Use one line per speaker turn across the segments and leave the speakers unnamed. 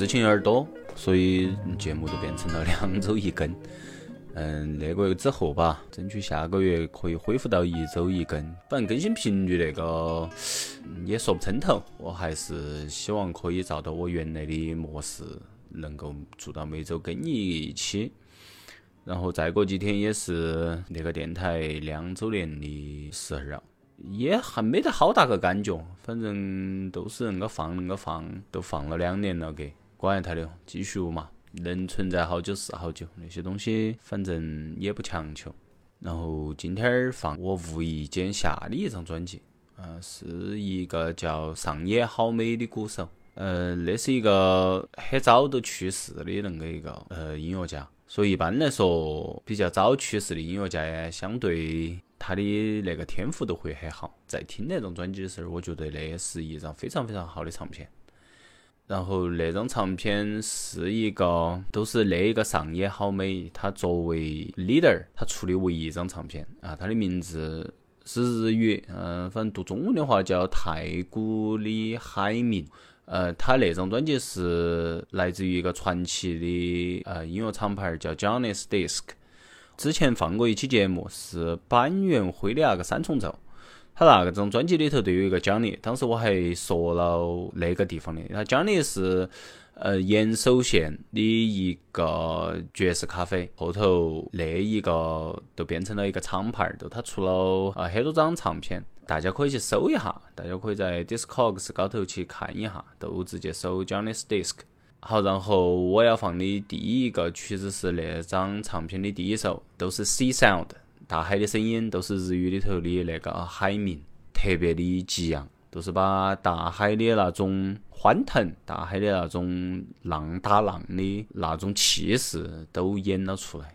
事情有点多，所以节目就变成了两周一更。嗯，那个之后吧，争取下个月可以恢复到一周一更。反正更新频率那个也说不称头，我还是希望可以照到我原来的模式，能够做到每周更一期。然后再过几天也是那个电台两周年的时候了。也还没得好大个感觉，反正都是恁个放恁个放，都放了两年了，给广爱台的继续嘛，能存在好久是好久，那些东西反正也不强求。然后今天儿放我无意间下的一张专辑，呃，是一个叫上野好美的鼓手，呃，那是一个很早都去世的恁个一个呃音乐家，所以一般来说比较早去世的音乐家，相对。他的那个天赋都会很好，在听那张专辑的时候，我觉得那是一张非常非常好的唱片。然后那张唱片是一个，都是那一个上野好美，他作为 leader，他出的唯一一张唱片啊。他的名字是日语，嗯，反正读中文的话叫太古里海明。呃，他那张专辑是来自于一个传奇的呃音乐厂牌，叫 Johnny's Disc。之前放过一期节目，是板垣辉的那个三重奏，他那个张专辑里头都有一个奖励，当时我还说了那个地方的，他奖励是呃延寿县的一个爵士咖啡，后头那一个都变成了一个厂牌儿，都他出了啊很多张唱片，大家可以去搜一下，大家可以在 Discogs 高头去看一下，都直接搜 Johnny's Disc。好，然后我要放的第一个曲子是那张唱片的第一首，都是 Sea Sound，大海的声音，都是日语里头的那个海鸣，特别的激昂，都是把大海的那种欢腾，大海的那种浪打浪的那种气势都演了出来。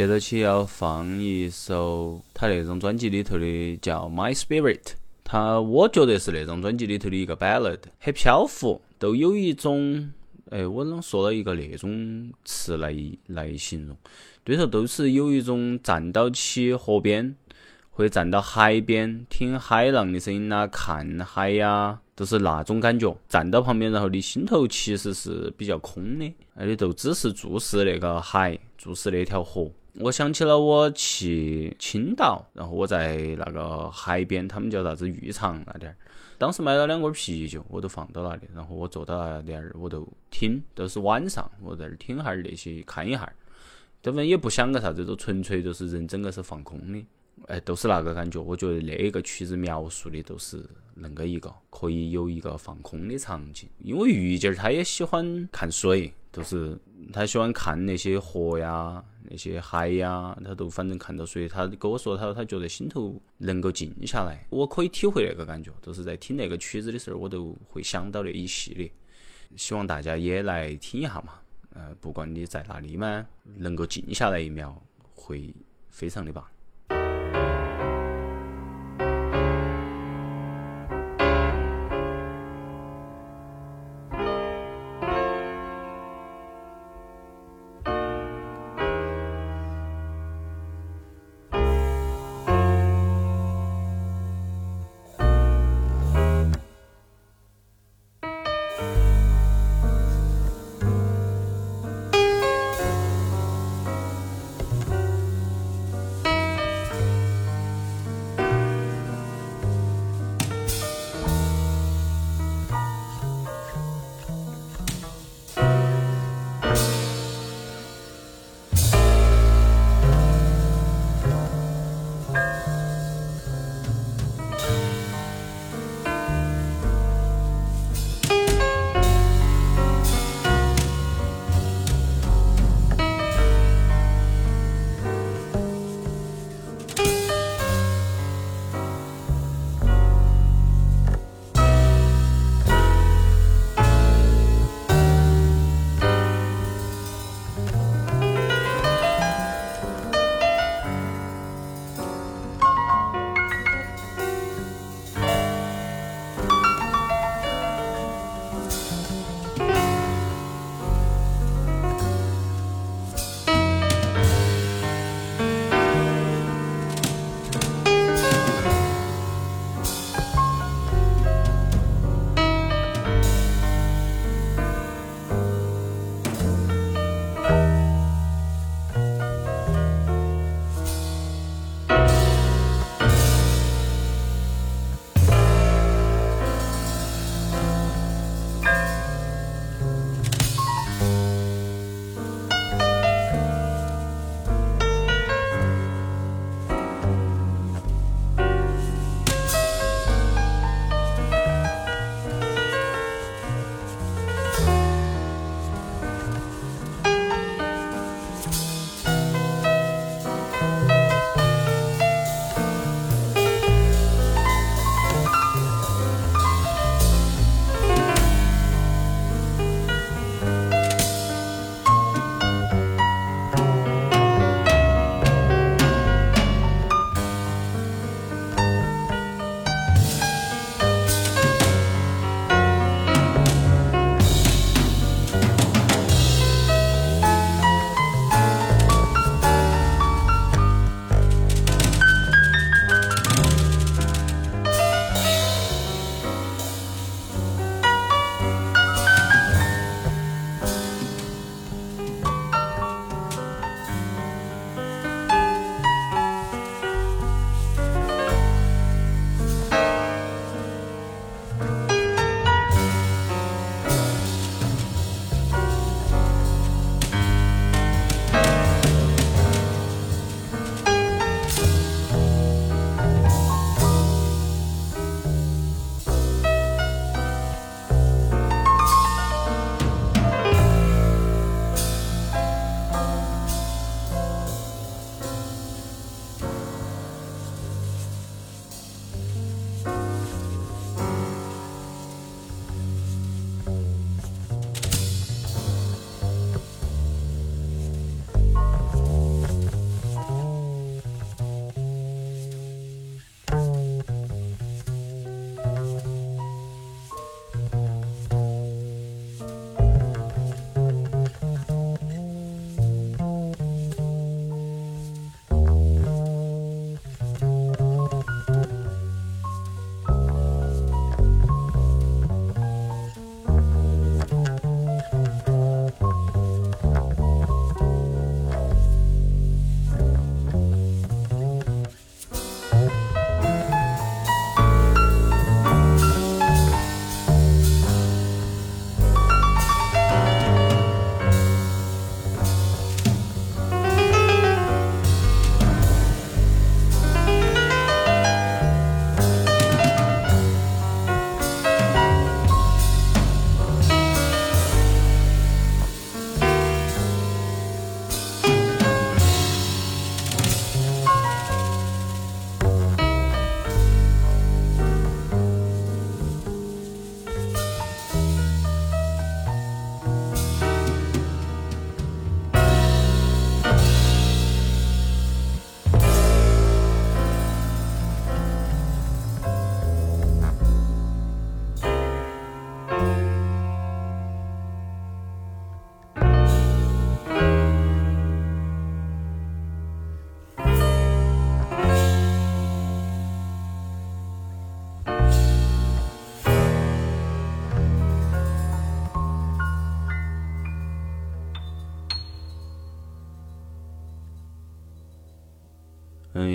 接着起要放一首他那种专辑里头的叫《My Spirit》，他我觉得是那种专辑里头的一个 ballad，很漂浮，都有一种，哎，我啷说了一个那种词来来形容，对头都是有一种站到起河边，或站到海边听海浪的声音呐，看海呀，都是那种感觉。站到旁边，然后你心头其实是比较空的，而且就只是注视那个海，注视那条河。我想起了我去青岛，然后我在那个海边，他们叫啥子浴场那点儿，当时买了两罐啤酒，我都放到那里，然后我坐到那点儿，我都听，都是晚上，我在那儿听哈儿那些，看一哈儿，根本也不想个啥子，就纯粹就是人整个是放空的，哎，都是那个感觉。我觉得那一个曲子描述的都是恁个一个，可以有一个放空的场景，因为玉姐儿她也喜欢看水，就是她喜欢看那些河呀。那些海呀，她都反正看到水，她跟我说他他觉得心头能够静下来，我可以体会那个感觉，就是在听那个曲子的时候，我都会想到那一系列。希望大家也来听一下嘛，呃，不管你在哪里嘛，能够静下来一秒，会非常的棒。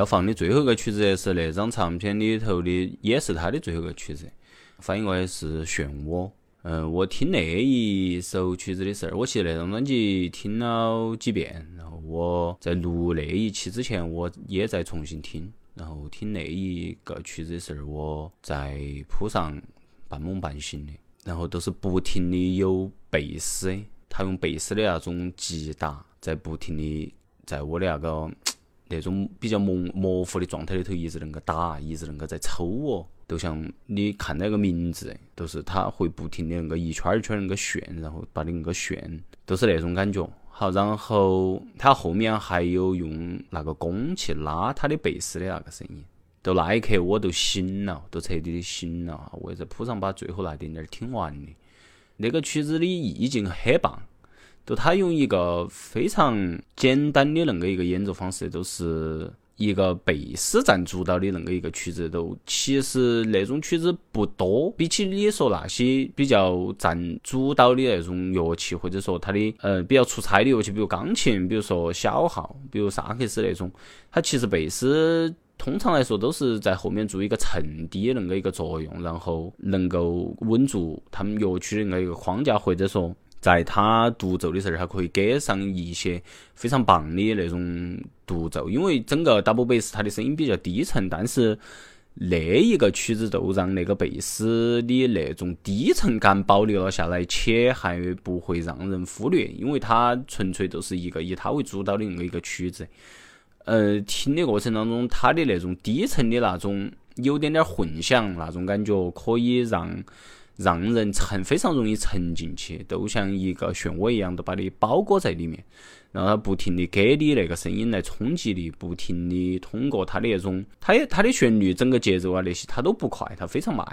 要放的最后一个曲子是那张唱片里头的，也是他的最后一个曲子，翻译过来是《漩涡》。嗯，我听那一首曲子的时候，我其实那张专辑听了几遍，然后我在录那一期之前，我也在重新听，然后听那一个曲子的时候，我在铺上半梦半醒的，然后都是不停的有贝斯，他用贝斯的那种击打，在不停的在我的那个。那种比较模模糊的状态里头，一直恁个打，一直恁个在抽哦，都像你看那个名字，都是他会不停的恁个一圈一圈恁个旋，然后把你恁个旋，都是那种感觉。好，然后他后面还有用那个弓去拉他的贝斯的那个声音，到那一刻我都醒了，都彻底的醒了。我也在铺上把最后那点点儿听完的，那个曲子的意境很棒。就他用一个非常简单的恁个一个演奏方式，都是一个贝斯占主导的恁个一个曲子，都其实那种曲子不多。比起你说那些比较占主导的那种乐器，或者说它的呃比较出彩的乐器，比如钢琴，比如说小号，比如萨克斯那种，它其实贝斯通常来说都是在后面做一个衬底恁个一个作用，然后能够稳住他们乐曲的那一个框架，或者说。在他独奏的时候，他可以给上一些非常棒的那种独奏，因为整个 double bass 它的声音比较低沉，但是那一个曲子就让那个贝斯的那种低沉感保留了下来，且还不会让人忽略，因为它纯粹就是一个以它为主导的那么一个曲子。呃，听的过程当中，它的那种低沉的那种有点点混响那种感觉，可以让。让人沉非常容易沉进去，都像一个漩涡一样，都把你包裹在里面，然后它不停的给你那个声音来冲击你，不停的通过它的那种，它它的旋律整个节奏啊那些它都不快，它非常慢，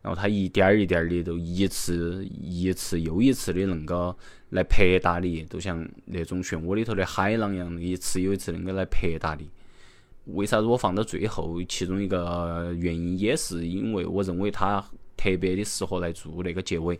然后它一点儿一点儿的都一次一次又一次的恁个来拍打你，都像那种漩涡里头的海浪一样，一次又一次恁个来拍打你。为啥子我放到最后？其中一个原因也是因为我认为它。特别的适合来做那个结尾，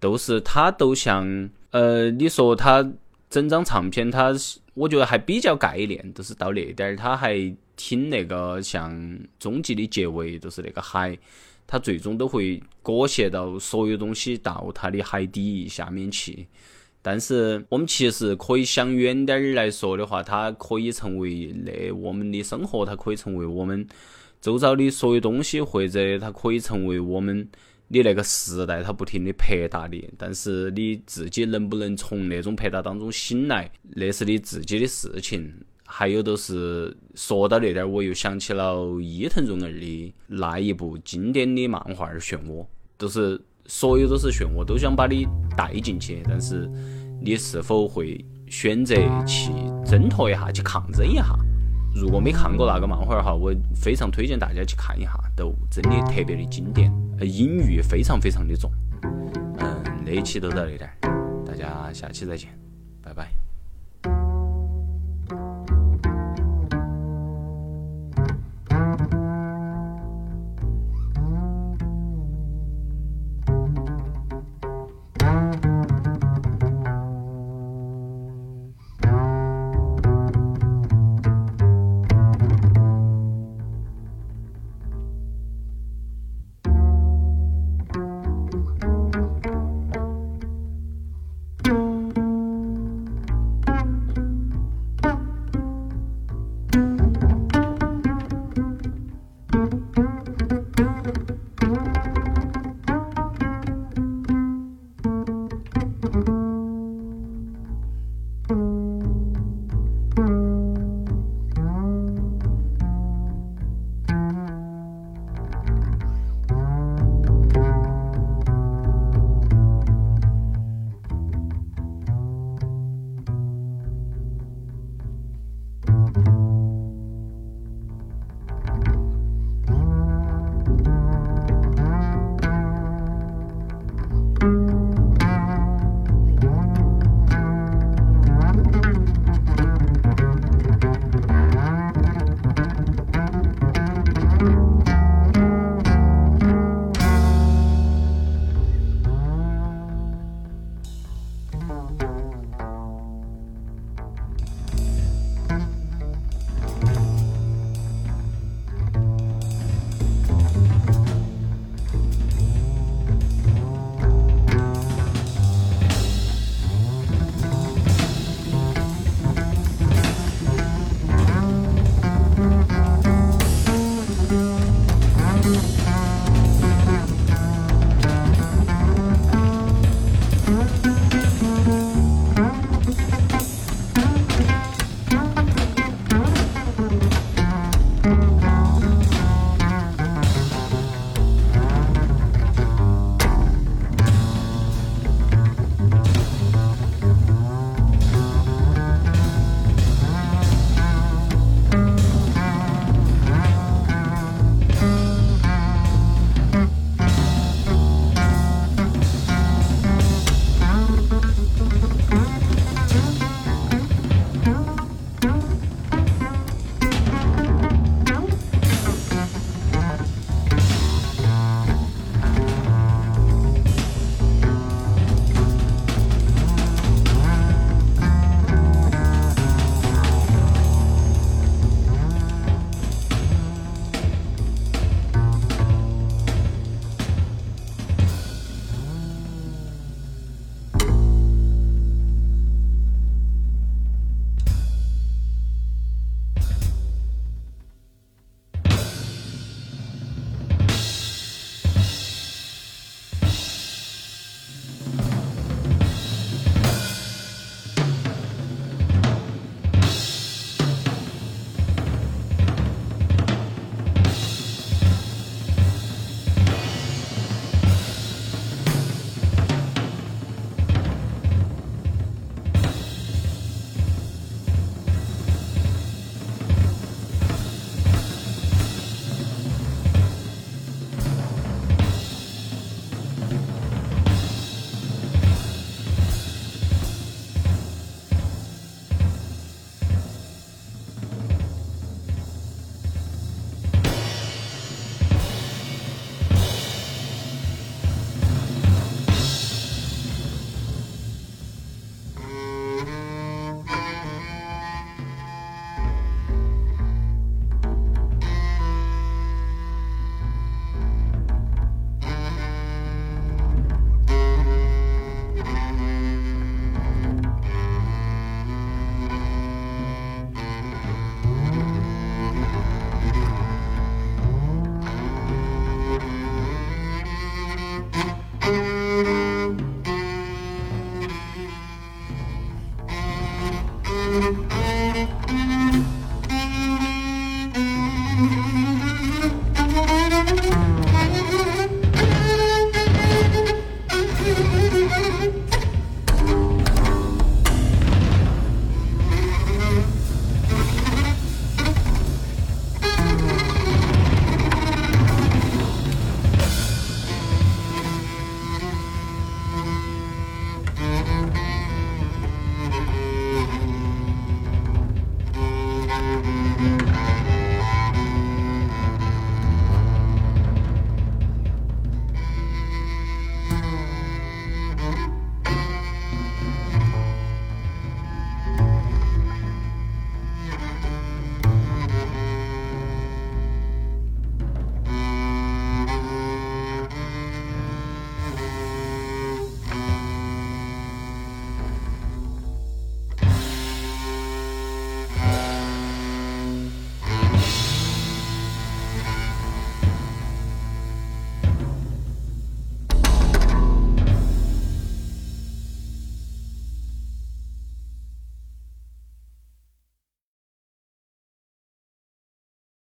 都是它都像呃，你说它整张唱片，它我觉得还比较概念，都是到那点儿，它还听那个像终极的结尾，都是那个海，它最终都会裹挟到所有东西到它的海底下面去。但是我们其实可以想远点儿来说的话，它可以成为那我们的生活，它可以成为我们。周遭的所有东西，或者它可以成为我们的那个时代，它不停的拍打你，但是你自己能不能从那种拍打当中醒来，那是你自己的事情。还有都是说到那点，我又想起了伊藤润二的那一部经典的漫画《漩涡》，都是所有都是漩涡，都想把你带进去，但是你是否会选择去挣脱一下，去抗争一下？如果没看过那个漫画儿哈，我非常推荐大家去看一下，都真的特别的经典，呃隐喻非常非常的重。嗯，那一期都到这点，大家下期再见，拜拜。